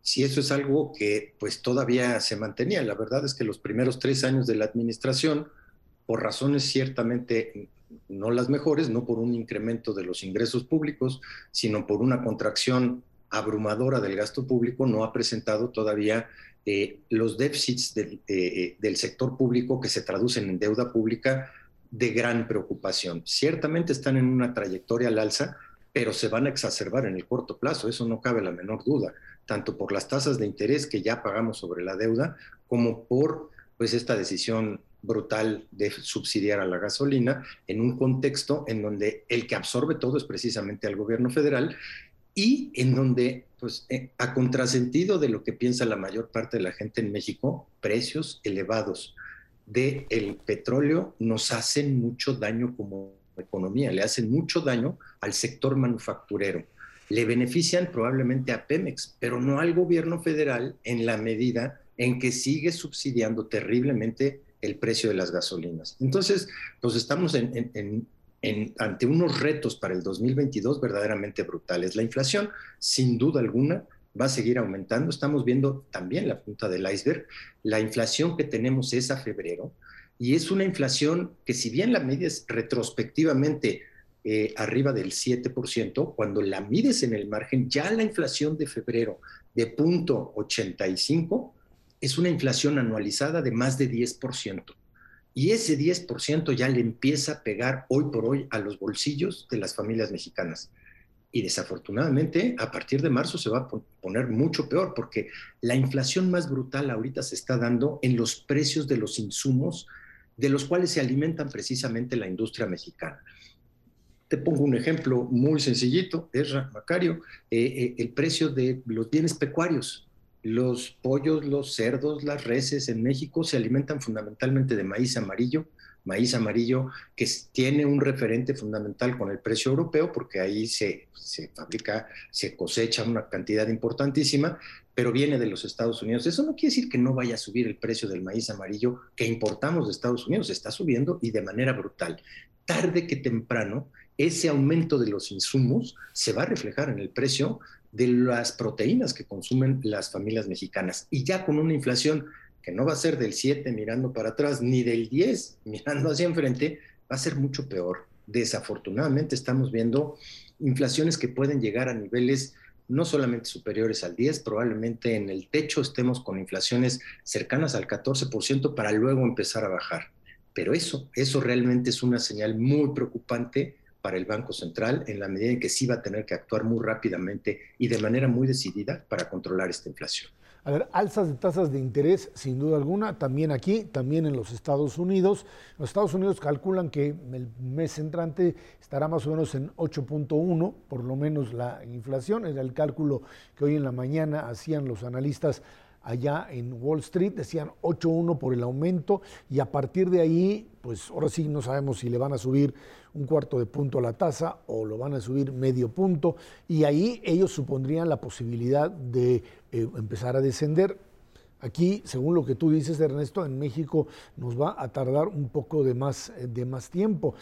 Si eso es algo que pues todavía se mantenía, la verdad es que los primeros tres años de la administración, por razones ciertamente no las mejores, no por un incremento de los ingresos públicos, sino por una contracción abrumadora del gasto público, no ha presentado todavía eh, los déficits del, eh, del sector público que se traducen en deuda pública de gran preocupación. Ciertamente están en una trayectoria al alza, pero se van a exacerbar en el corto plazo, eso no cabe la menor duda, tanto por las tasas de interés que ya pagamos sobre la deuda, como por pues esta decisión brutal de subsidiar a la gasolina en un contexto en donde el que absorbe todo es precisamente al gobierno federal y en donde, pues, eh, a contrasentido de lo que piensa la mayor parte de la gente en México, precios elevados del el petróleo nos hacen mucho daño como economía, le hacen mucho daño al sector manufacturero. Le benefician probablemente a Pemex, pero no al gobierno federal en la medida en que sigue subsidiando terriblemente el precio de las gasolinas. Entonces, pues estamos ante unos retos para el 2022 verdaderamente brutales. La inflación, sin duda alguna, va a seguir aumentando. Estamos viendo también la punta del iceberg. La inflación que tenemos es a febrero y es una inflación que si bien la mides retrospectivamente eh, arriba del 7%, cuando la mides en el margen, ya la inflación de febrero de punto 85 es una inflación anualizada de más de 10%. Y ese 10% ya le empieza a pegar hoy por hoy a los bolsillos de las familias mexicanas. Y desafortunadamente, a partir de marzo se va a poner mucho peor, porque la inflación más brutal ahorita se está dando en los precios de los insumos de los cuales se alimentan precisamente la industria mexicana. Te pongo un ejemplo muy sencillito, Erra, Macario, eh, eh, el precio de los bienes pecuarios. Los pollos, los cerdos, las reses en México se alimentan fundamentalmente de maíz amarillo, maíz amarillo que tiene un referente fundamental con el precio europeo porque ahí se, se fabrica, se cosecha una cantidad importantísima, pero viene de los Estados Unidos. Eso no quiere decir que no vaya a subir el precio del maíz amarillo que importamos de Estados Unidos, está subiendo y de manera brutal. Tarde que temprano, ese aumento de los insumos se va a reflejar en el precio de las proteínas que consumen las familias mexicanas. Y ya con una inflación que no va a ser del 7 mirando para atrás, ni del 10 mirando hacia enfrente, va a ser mucho peor. Desafortunadamente estamos viendo inflaciones que pueden llegar a niveles no solamente superiores al 10, probablemente en el techo estemos con inflaciones cercanas al 14% para luego empezar a bajar. Pero eso, eso realmente es una señal muy preocupante para el Banco Central en la medida en que sí va a tener que actuar muy rápidamente y de manera muy decidida para controlar esta inflación. A ver, alzas de tasas de interés, sin duda alguna, también aquí, también en los Estados Unidos. Los Estados Unidos calculan que el mes entrante estará más o menos en 8.1, por lo menos la inflación. Era el cálculo que hoy en la mañana hacían los analistas allá en Wall Street, decían 8.1 por el aumento y a partir de ahí, pues ahora sí no sabemos si le van a subir un cuarto de punto a la tasa o lo van a subir medio punto y ahí ellos supondrían la posibilidad de eh, empezar a descender. Aquí, según lo que tú dices, Ernesto, en México nos va a tardar un poco de más, eh, de más tiempo.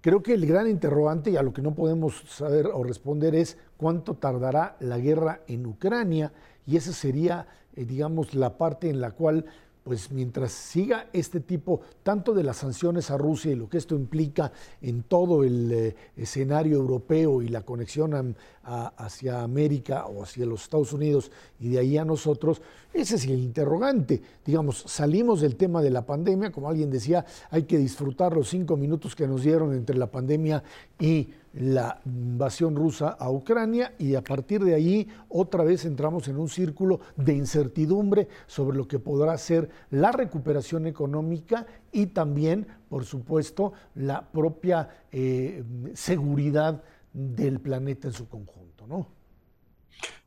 Creo que el gran interrogante y a lo que no podemos saber o responder es cuánto tardará la guerra en Ucrania y esa sería, eh, digamos, la parte en la cual pues mientras siga este tipo tanto de las sanciones a Rusia y lo que esto implica en todo el eh, escenario europeo y la conexión hacia América o hacia los Estados Unidos y de ahí a nosotros, ese es el interrogante. Digamos, salimos del tema de la pandemia, como alguien decía, hay que disfrutar los cinco minutos que nos dieron entre la pandemia y la invasión rusa a Ucrania y a partir de ahí otra vez entramos en un círculo de incertidumbre sobre lo que podrá ser la recuperación económica y también, por supuesto, la propia eh, seguridad del planeta en su conjunto, ¿no?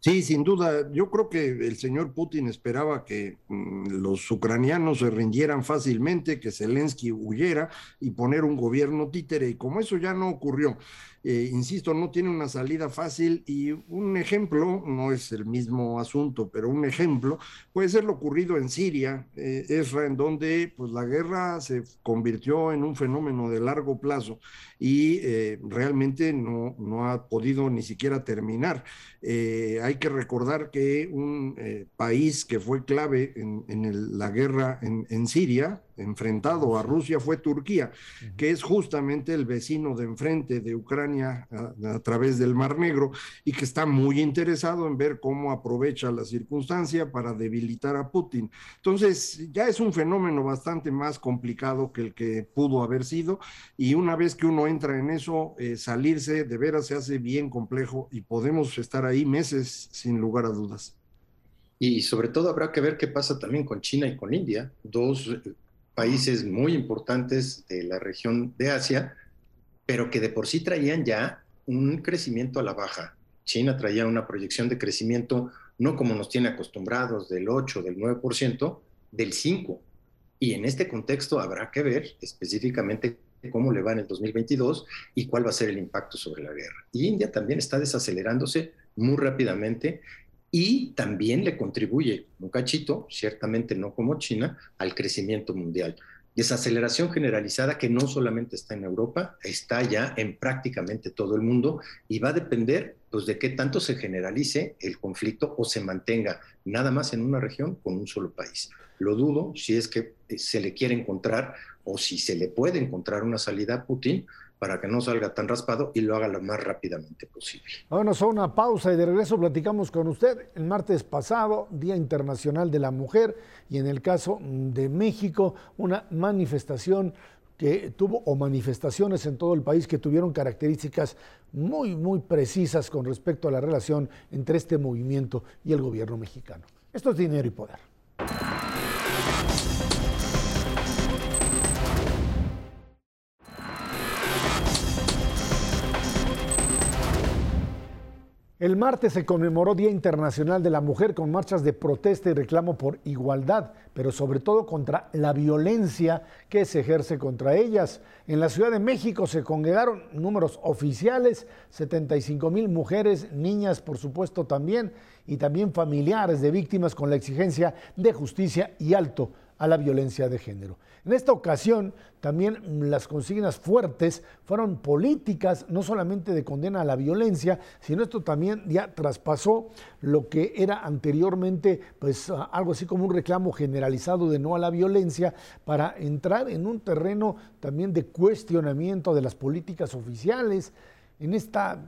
Sí, sin duda. Yo creo que el señor Putin esperaba que mm, los ucranianos se rindieran fácilmente, que Zelensky huyera y poner un gobierno títere. Y como eso ya no ocurrió, eh, insisto, no tiene una salida fácil y un ejemplo, no es el mismo asunto, pero un ejemplo puede ser lo ocurrido en Siria, eh, en donde pues, la guerra se convirtió en un fenómeno de largo plazo y eh, realmente no, no, ha podido ni siquiera terminar. Eh, hay que recordar que un país que fue clave en, la guerra en, en Siria, enfrentado a Rusia fue Turquía, que es justamente el vecino de enfrente de Ucrania a, través del Mar Negro y que está muy interesado en ver cómo aprovecha la circunstancia para debilitar a Putin. Entonces, ya es un fenómeno bastante más complicado que el que pudo haber sido y una vez que uno entra en eso, eh, salirse de veras se hace bien complejo y podemos estar ahí meses sin lugar a dudas. Y sobre todo habrá que ver qué pasa también con China y con India, dos países muy importantes de la región de Asia, pero que de por sí traían ya un crecimiento a la baja. China traía una proyección de crecimiento no como nos tiene acostumbrados del 8, del 9%, del 5. Y en este contexto habrá que ver específicamente cómo le va en el 2022 y cuál va a ser el impacto sobre la guerra. Y India también está desacelerándose muy rápidamente y también le contribuye un cachito, ciertamente no como China, al crecimiento mundial. Desaceleración generalizada que no solamente está en Europa, está ya en prácticamente todo el mundo y va a depender pues, de qué tanto se generalice el conflicto o se mantenga nada más en una región con un solo país. Lo dudo si es que se le quiere encontrar o si se le puede encontrar una salida a Putin para que no salga tan raspado y lo haga lo más rápidamente posible. Vámonos a una pausa y de regreso platicamos con usted. El martes pasado, Día Internacional de la Mujer, y en el caso de México, una manifestación que tuvo, o manifestaciones en todo el país que tuvieron características muy, muy precisas con respecto a la relación entre este movimiento y el gobierno mexicano. Esto es dinero y poder. El martes se conmemoró Día Internacional de la Mujer con marchas de protesta y reclamo por igualdad, pero sobre todo contra la violencia que se ejerce contra ellas. En la Ciudad de México se congregaron números oficiales, 75 mil mujeres, niñas por supuesto también, y también familiares de víctimas con la exigencia de justicia y alto a la violencia de género. En esta ocasión, también las consignas fuertes fueron políticas, no solamente de condena a la violencia, sino esto también ya traspasó lo que era anteriormente, pues algo así como un reclamo generalizado de no a la violencia, para entrar en un terreno también de cuestionamiento de las políticas oficiales, en esta,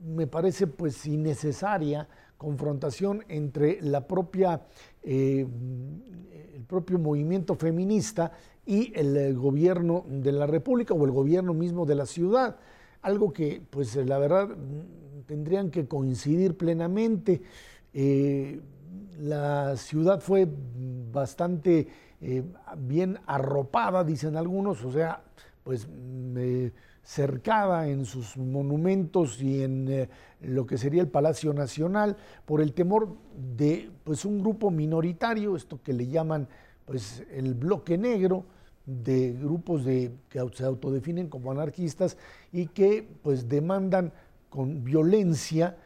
me parece, pues innecesaria confrontación entre la propia eh, el propio movimiento feminista y el, eh, gobierno de la República o el gobierno mismo de la ciudad. Algo que, pues la verdad, tendrían que coincidir plenamente. Eh, la ciudad fue bastante bien arropada, dicen algunos, o sea, pues cercada en sus monumentos y en eh, lo que sería el Palacio Nacional por el temor de pues un grupo minoritario, esto que le llaman pues el bloque negro de grupos de, que se autodefinen como anarquistas y que pues demandan con violencia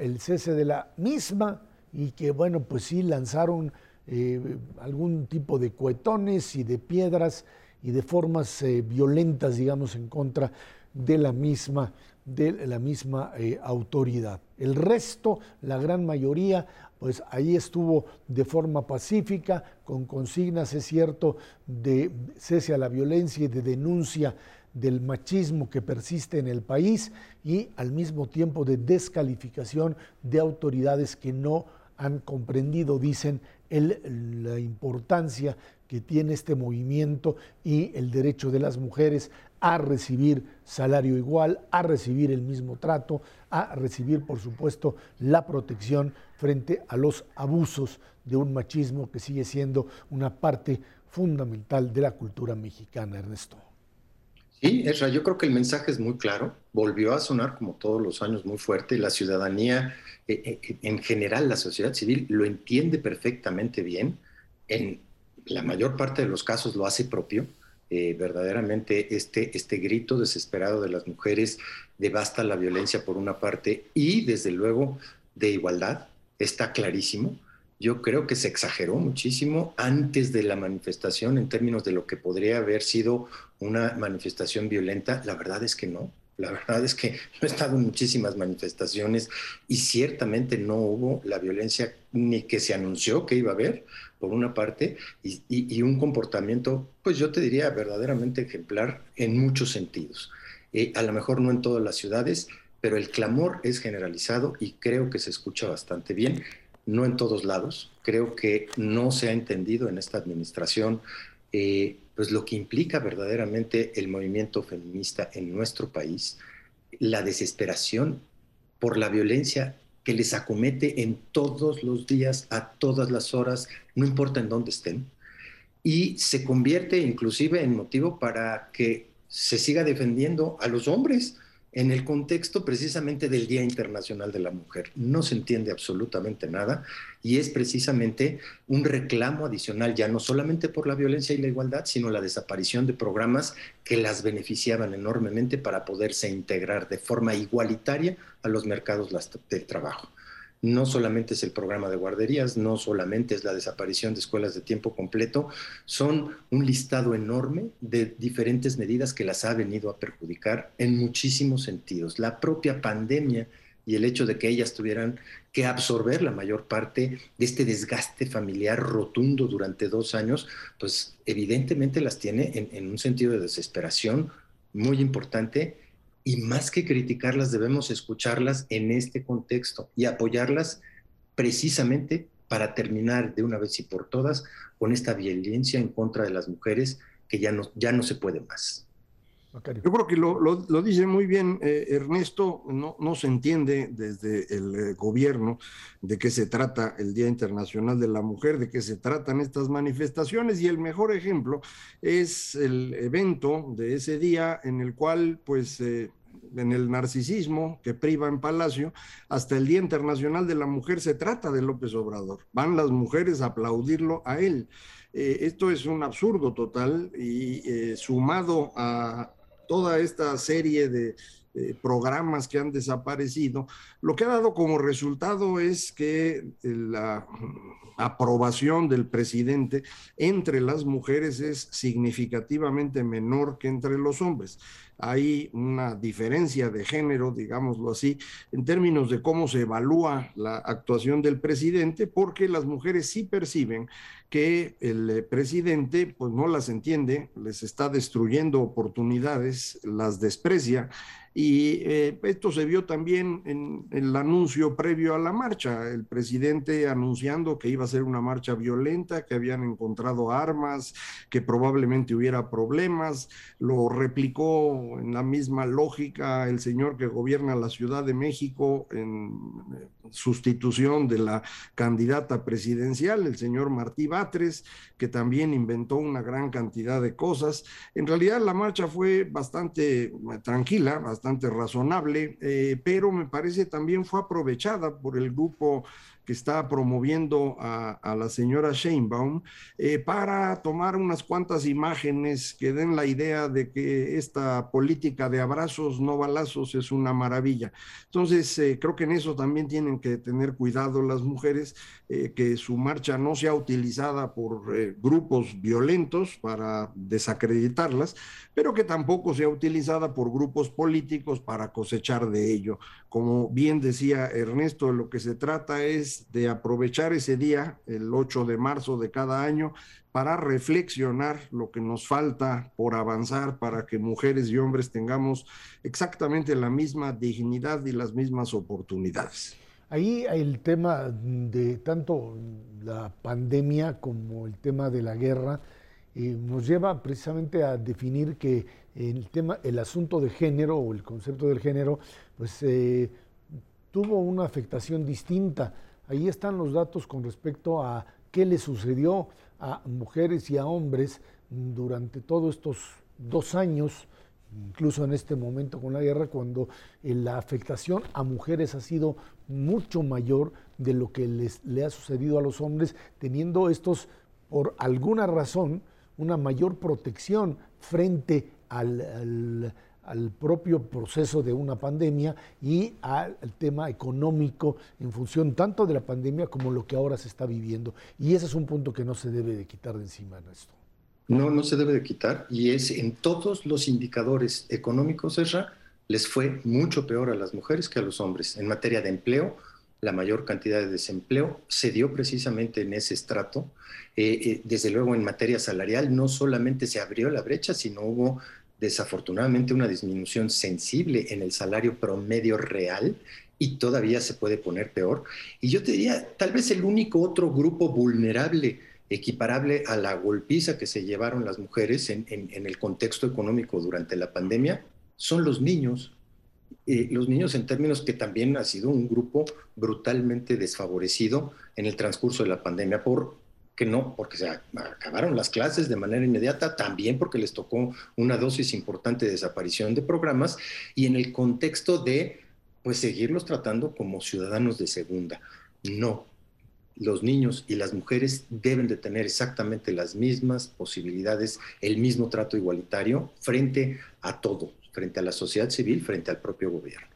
el cese de la misma y que bueno pues sí lanzaron eh, algún tipo de cuetones y de piedras y de formas eh, violentas, digamos, en contra de la misma, de la misma eh, autoridad. El resto, la gran mayoría, pues ahí estuvo de forma pacífica, con consignas, es cierto, de cese a la violencia y de denuncia del machismo que persiste en el país y al mismo tiempo de descalificación de autoridades que no han comprendido, dicen, la importancia que tiene este movimiento y el derecho de las mujeres a recibir salario igual, a recibir el mismo trato, a recibir, por supuesto, la protección frente a los abusos de un machismo que sigue siendo una parte fundamental de la cultura mexicana, Ernesto. Sí, Esra, yo creo que el mensaje es muy claro. Volvió a sonar como todos los años muy fuerte. La ciudadanía, eh, eh, en general la sociedad civil, lo entiende perfectamente bien. En la mayor parte de los casos lo hace propio. Eh, verdaderamente este, este grito desesperado de las mujeres de basta la violencia por una parte y desde luego de igualdad está clarísimo. Yo creo que se exageró muchísimo antes de la manifestación en términos de lo que podría haber sido una manifestación violenta. La verdad es que no. La verdad es que no he estado en muchísimas manifestaciones y ciertamente no hubo la violencia ni que se anunció que iba a haber, por una parte, y, un comportamiento, pues yo te diría, verdaderamente ejemplar en muchos sentidos. Eh, a lo mejor no en todas las ciudades, pero el clamor es generalizado y creo que se escucha bastante bien, no en todos lados. Creo que no se ha entendido en esta administración eh, pues lo que implica verdaderamente el movimiento feminista en nuestro país, la desesperación por la violencia que les acomete en todos los días, a todas las horas, no importa en dónde estén, y se convierte inclusive en motivo para que se siga defendiendo a los hombres. En el contexto precisamente del Día Internacional de la Mujer. No se entiende absolutamente nada y es precisamente un reclamo adicional, ya no solamente por la violencia y la igualdad, sino la desaparición de programas que las beneficiaban enormemente para poderse integrar de forma igualitaria a los mercados del trabajo no solamente es el programa de guarderías, no solamente es la desaparición de escuelas de tiempo completo, son un listado enorme de diferentes medidas que las ha venido a perjudicar en muchísimos sentidos. La propia pandemia y el hecho de que ellas tuvieran que absorber la mayor parte de este desgaste familiar rotundo durante dos años, pues evidentemente las tiene en, en un sentido de desesperación muy importante y más que criticarlas debemos escucharlas en este contexto y apoyarlas precisamente para terminar de una vez y por todas con esta violencia en contra de las mujeres que ya no, ya no se puede más. Yo creo que lo, lo, dice muy bien eh, Ernesto, no, no, se entiende desde el eh, gobierno de qué se trata el Día Internacional de la Mujer, de qué se tratan estas manifestaciones y el mejor ejemplo es el evento de ese día en el cual pues... Eh, en el narcisismo que priva en Palacio, hasta el Día Internacional de la Mujer se trata de López Obrador. Van las mujeres a aplaudirlo a él. esto es un absurdo total y sumado a, toda esta serie de programas que han desaparecido, lo que ha dado como resultado es que la aprobación del presidente entre las mujeres es significativamente menor que entre los hombres. Hay una diferencia de género, digámoslo así, en términos de cómo se evalúa la actuación del presidente, porque las mujeres sí perciben que el eh, presidente pues no las entiende, les está destruyendo oportunidades, las desprecia y eh, esto se vio también en, el anuncio previo a la marcha, el presidente anunciando que iba a ser una marcha violenta, que habían encontrado armas, que probablemente hubiera problemas, lo replicó en la misma lógica el señor que gobierna la Ciudad de México en eh, sustitución de la candidata presidencial, el señor Martí Batres, que también inventó una gran cantidad de cosas. En realidad la marcha fue bastante eh, tranquila, bastante razonable, eh, pero me parece también fue aprovechada por el grupo que está promoviendo a, la señora Sheinbaum eh, para tomar unas cuantas imágenes que den la idea de que esta política de abrazos, no balazos, es una maravilla. Entonces, eh, creo que en eso también tienen que tener cuidado las mujeres, eh, que su marcha no sea utilizada por grupos violentos para desacreditarlas, pero que tampoco sea utilizada por grupos políticos para cosechar de ello. Como bien decía Ernesto, lo que se trata es de aprovechar ese día, el 8 de marzo de cada año, para reflexionar lo que nos falta por avanzar para que mujeres y hombres tengamos exactamente la misma dignidad y las mismas oportunidades. Ahí el tema de tanto la pandemia como el tema de la guerra eh, nos lleva precisamente a definir que el tema, el asunto de género o el concepto del género pues eh, tuvo una afectación distinta. Ahí están los datos con respecto a qué le sucedió a mujeres y a hombres durante todos estos dos años, incluso en este momento con la guerra, cuando eh, la afectación a mujeres ha sido mucho mayor de lo que les, le ha sucedido a los hombres, teniendo estos, por alguna razón, una mayor protección frente al al propio proceso de una pandemia y al, tema económico en función tanto de la pandemia como lo que ahora se está viviendo. Y ese es un punto que no se debe de quitar de encima, Ernesto. No, no se debe de quitar y es en todos los indicadores económicos, Esra, les fue mucho peor a las mujeres que a los hombres. En materia de empleo, la mayor cantidad de desempleo se dio precisamente en ese estrato. Eh, eh, desde luego en materia salarial no solamente se abrió la brecha, sino hubo desafortunadamente una disminución sensible en el salario promedio real y todavía se puede poner peor. Y yo te diría, tal vez el único otro grupo vulnerable equiparable a la golpiza que se llevaron las mujeres en, el contexto económico durante la pandemia son los niños. Eh, los niños en términos que también ha sido un grupo brutalmente desfavorecido en el transcurso de la pandemia por que no, porque se acabaron las clases de manera inmediata, también porque les tocó una dosis importante de desaparición de programas y en el contexto de pues seguirlos tratando como ciudadanos de segunda. No, los niños y las mujeres deben de tener exactamente las mismas posibilidades, el mismo trato igualitario frente a todo, frente a la sociedad civil, frente al propio gobierno.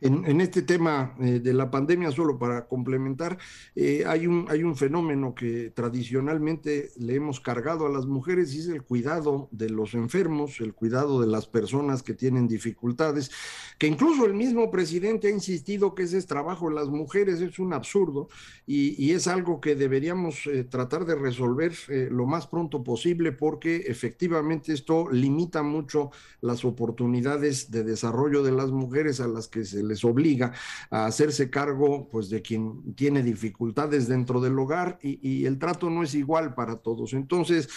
En, este tema eh, de la pandemia, solo para complementar, eh, hay, un, hay un fenómeno que tradicionalmente le hemos cargado a las mujeres y es el cuidado de los enfermos, el cuidado de las personas que tienen dificultades, que incluso el mismo presidente ha insistido que ese es trabajo de las mujeres, es un absurdo y, es algo que deberíamos eh, tratar de resolver lo más pronto posible porque efectivamente esto limita mucho las oportunidades de desarrollo de las mujeres a las que se les obliga a hacerse cargo pues de quien tiene dificultades dentro del hogar y, y el trato no es igual para todos. Entonces,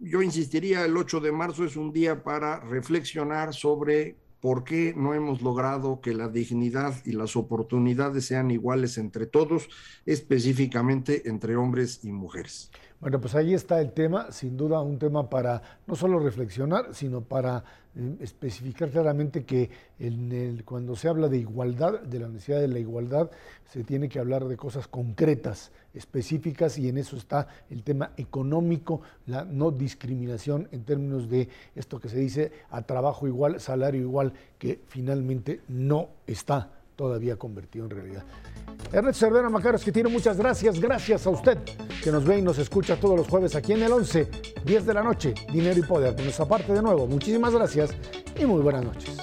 yo insistiría, el 8 de marzo es un día para reflexionar sobre por qué no hemos logrado que la dignidad y las oportunidades sean iguales entre todos, específicamente entre hombres y mujeres. Bueno, pues ahí está el tema, sin duda un tema para no solo reflexionar, sino para eh, especificar claramente que en el, cuando se habla de igualdad, de la necesidad de la igualdad, se tiene que hablar de cosas concretas, específicas, y en eso está el tema económico, la no discriminación en términos de esto que se dice a trabajo igual, salario igual, que finalmente no está todavía convertido en realidad. Ernesto Cervera Macaros, que tiene muchas gracias. Gracias a usted que nos ve y nos escucha todos los jueves aquí en el 11, 10 de la noche, Dinero y Poder. Por nuestra parte, de nuevo, muchísimas gracias y muy buenas noches.